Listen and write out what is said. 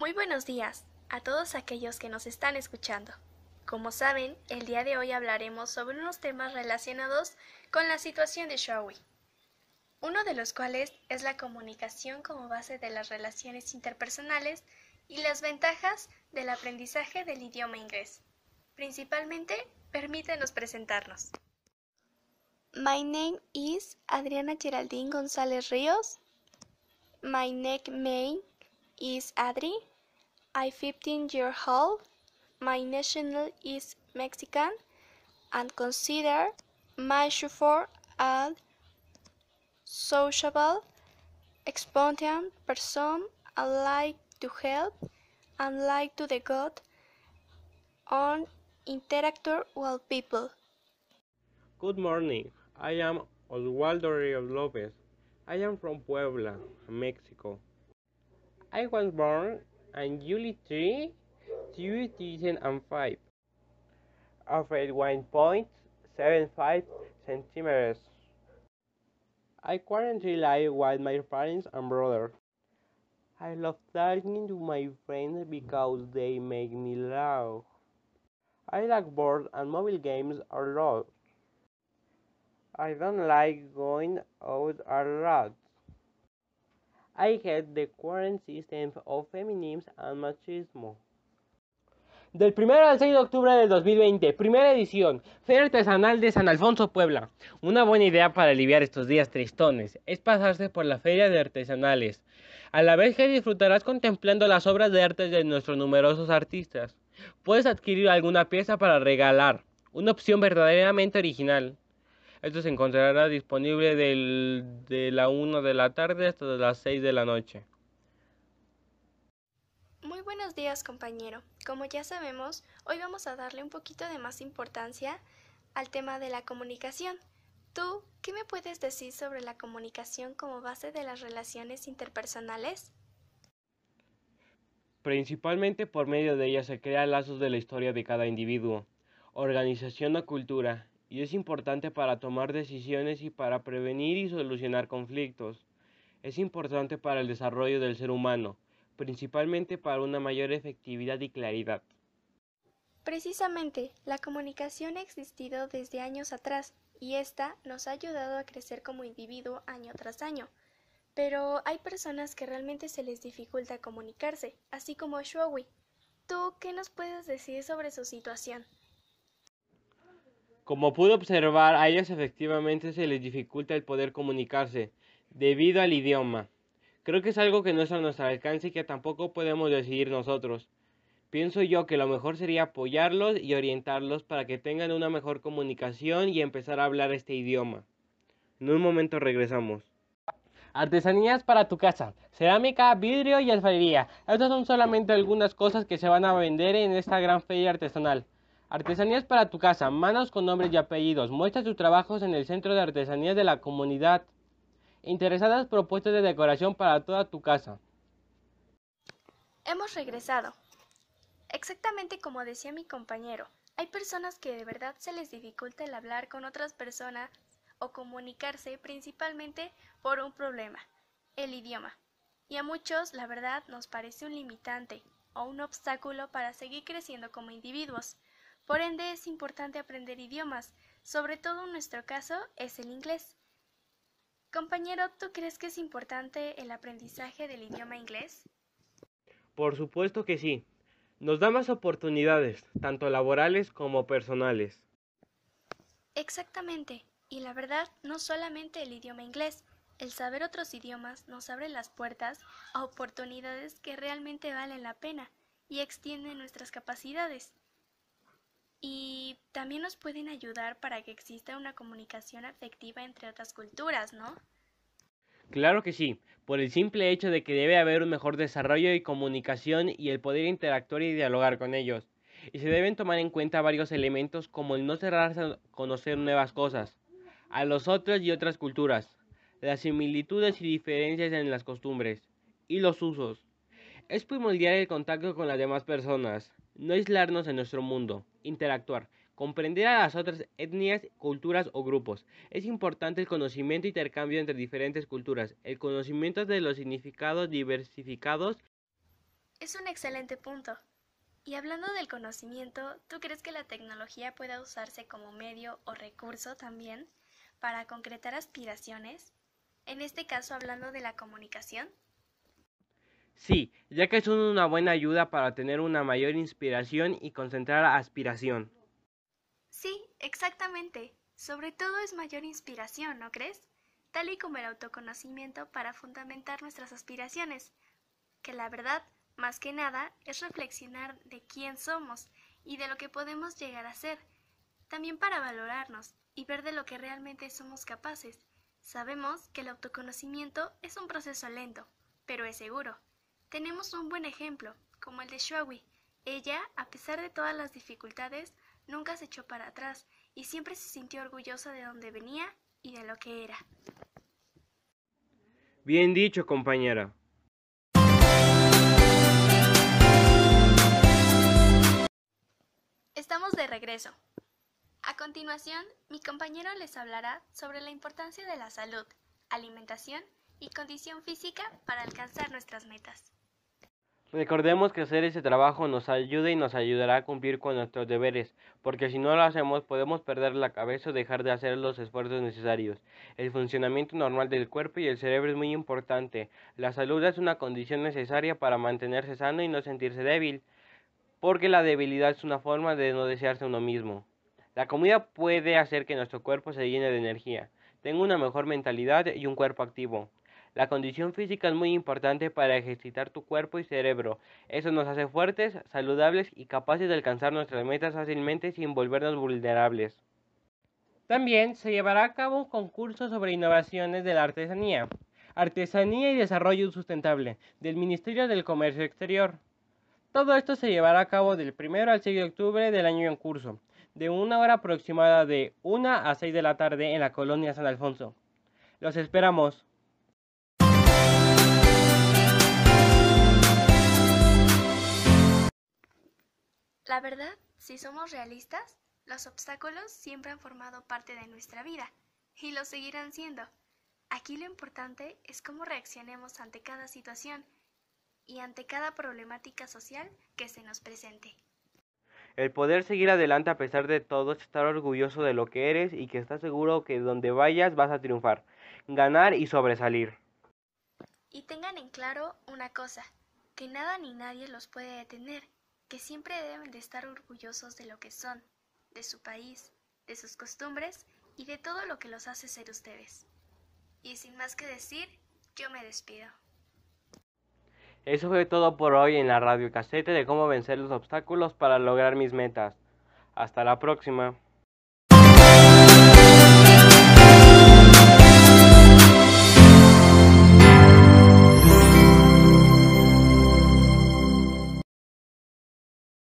Muy buenos días a todos aquellos que nos están escuchando. Como saben, el día de hoy hablaremos sobre unos temas relacionados con la situación de Shawi, uno de los cuales es la comunicación como base de las relaciones interpersonales y las ventajas del aprendizaje del idioma inglés. Principalmente, permítenos presentarnos. My name is Adriana Geraldine González Ríos. My nickname is Adri. I'm 15 years old. My national is Mexican and consider my chauffeur a sociable, spontaneous person. I like to help and like to the good and interact with people. Good morning. I am Oswaldo Rios Lopez. I am from Puebla, Mexico. I was born on July 3, 2, 2005, Average 1.75 centimeters. I currently live with my parents and brother. I love talking to my friends because they make me laugh. I like board and mobile games a lot. I don't like going out a lot. I hate the current system of feminism and machismo. Del 1 al 6 de octubre del 2020, primera edición, Feria Artesanal de San Alfonso, Puebla. Una buena idea para aliviar estos días tristones es pasarse por la Feria de Artesanales, a la vez que disfrutarás contemplando las obras de arte de nuestros numerosos artistas. Puedes adquirir alguna pieza para regalar, una opción verdaderamente original. Esto se encontrará disponible del, de la 1 de la tarde hasta las 6 de la noche. Muy buenos días compañero. Como ya sabemos, hoy vamos a darle un poquito de más importancia al tema de la comunicación. ¿Tú qué me puedes decir sobre la comunicación como base de las relaciones interpersonales? Principalmente por medio de ella se crean lazos de la historia de cada individuo, organización o cultura, y es importante para tomar decisiones y para prevenir y solucionar conflictos. Es importante para el desarrollo del ser humano, principalmente para una mayor efectividad y claridad. Precisamente, la comunicación ha existido desde años atrás y esta nos ha ayudado a crecer como individuo año tras año. Pero hay personas que realmente se les dificulta comunicarse, así como Shuowi. ¿Tú qué nos puedes decir sobre su situación? Como pude observar, a ellos efectivamente se les dificulta el poder comunicarse debido al idioma. Creo que es algo que no es a nuestro alcance y que tampoco podemos decidir nosotros. Pienso yo que lo mejor sería apoyarlos y orientarlos para que tengan una mejor comunicación y empezar a hablar este idioma. En un momento regresamos. Artesanías para tu casa, cerámica, vidrio y alfarería. Estas son solamente algunas cosas que se van a vender en esta gran feria artesanal. Artesanías para tu casa, manos con nombres y apellidos. Muestra tus trabajos en el Centro de Artesanías de la comunidad. Interesadas propuestas de decoración para toda tu casa. Hemos regresado. Exactamente como decía mi compañero, hay personas que de verdad se les dificulta el hablar con otras personas o comunicarse principalmente por un problema, el idioma. Y a muchos, la verdad, nos parece un limitante o un obstáculo para seguir creciendo como individuos. Por ende, es importante aprender idiomas, sobre todo en nuestro caso es el inglés. Compañero, ¿tú crees que es importante el aprendizaje del idioma inglés? Por supuesto que sí. Nos da más oportunidades, tanto laborales como personales. Exactamente. Y la verdad, no solamente el idioma inglés, el saber otros idiomas nos abre las puertas a oportunidades que realmente valen la pena y extienden nuestras capacidades. Y también nos pueden ayudar para que exista una comunicación afectiva entre otras culturas, ¿no? Claro que sí, por el simple hecho de que debe haber un mejor desarrollo y comunicación y el poder interactuar y dialogar con ellos. Y se deben tomar en cuenta varios elementos como el no cerrarse a conocer nuevas cosas, a los otros y otras culturas, las similitudes y diferencias en las costumbres y los usos. Es primordial el contacto con las demás personas, no aislarnos en nuestro mundo, interactuar, comprender a las otras etnias, culturas o grupos. Es importante el conocimiento e intercambio entre diferentes culturas, el conocimiento de los significados diversificados. Es un excelente punto. Y hablando del conocimiento, ¿tú crees que la tecnología pueda usarse como medio o recurso también para concretar aspiraciones? En este caso hablando de la comunicación. Sí, ya que es una buena ayuda para tener una mayor inspiración y concentrar aspiración. Sí, exactamente. Sobre todo es mayor inspiración, ¿no crees? Tal y como el autoconocimiento para fundamentar nuestras aspiraciones, que la verdad, más que nada, es reflexionar de quién somos y de lo que podemos llegar a ser, también para valorarnos y ver de lo que realmente somos capaces. Sabemos que el autoconocimiento es un proceso lento, pero es seguro. Tenemos un buen ejemplo, como el de Shuawi. Ella, a pesar de todas las dificultades, nunca se echó para atrás y siempre se sintió orgullosa de donde venía y de lo que era. Bien dicho, compañera. Estamos de regreso. A continuación, mi compañero les hablará sobre la importancia de la salud, alimentación y condición física para alcanzar nuestras metas. Recordemos que hacer ese trabajo nos ayuda y nos ayudará a cumplir con nuestros deberes, porque si no lo hacemos podemos perder la cabeza o dejar de hacer los esfuerzos necesarios. El funcionamiento normal del cuerpo y el cerebro es muy importante. La salud es una condición necesaria para mantenerse sano y no sentirse débil, porque la debilidad es una forma de no desearse uno mismo. La comida puede hacer que nuestro cuerpo se llene de energía, tenga una mejor mentalidad y un cuerpo activo. La condición física es muy importante para ejercitar tu cuerpo y cerebro. Eso nos hace fuertes, saludables y capaces de alcanzar nuestras metas fácilmente sin volvernos vulnerables. También se llevará a cabo un concurso sobre innovaciones de la artesanía, artesanía y desarrollo sustentable del Ministerio del Comercio Exterior. Todo esto se llevará a cabo del 1 al 6 de octubre del año en curso, de una hora aproximada de 1 a 6 de la tarde en la colonia San Alfonso. Los esperamos. La verdad, si somos realistas, los obstáculos siempre han formado parte de nuestra vida y lo seguirán siendo. Aquí lo importante es cómo reaccionemos ante cada situación y ante cada problemática social que se nos presente. El poder seguir adelante a pesar de todo es estar orgulloso de lo que eres y que estás seguro que donde vayas vas a triunfar, ganar y sobresalir. Y tengan en claro una cosa, que nada ni nadie los puede detener que siempre deben de estar orgullosos de lo que son, de su país, de sus costumbres y de todo lo que los hace ser ustedes. Y sin más que decir, yo me despido. Eso fue todo por hoy en la radio casete de cómo vencer los obstáculos para lograr mis metas. Hasta la próxima.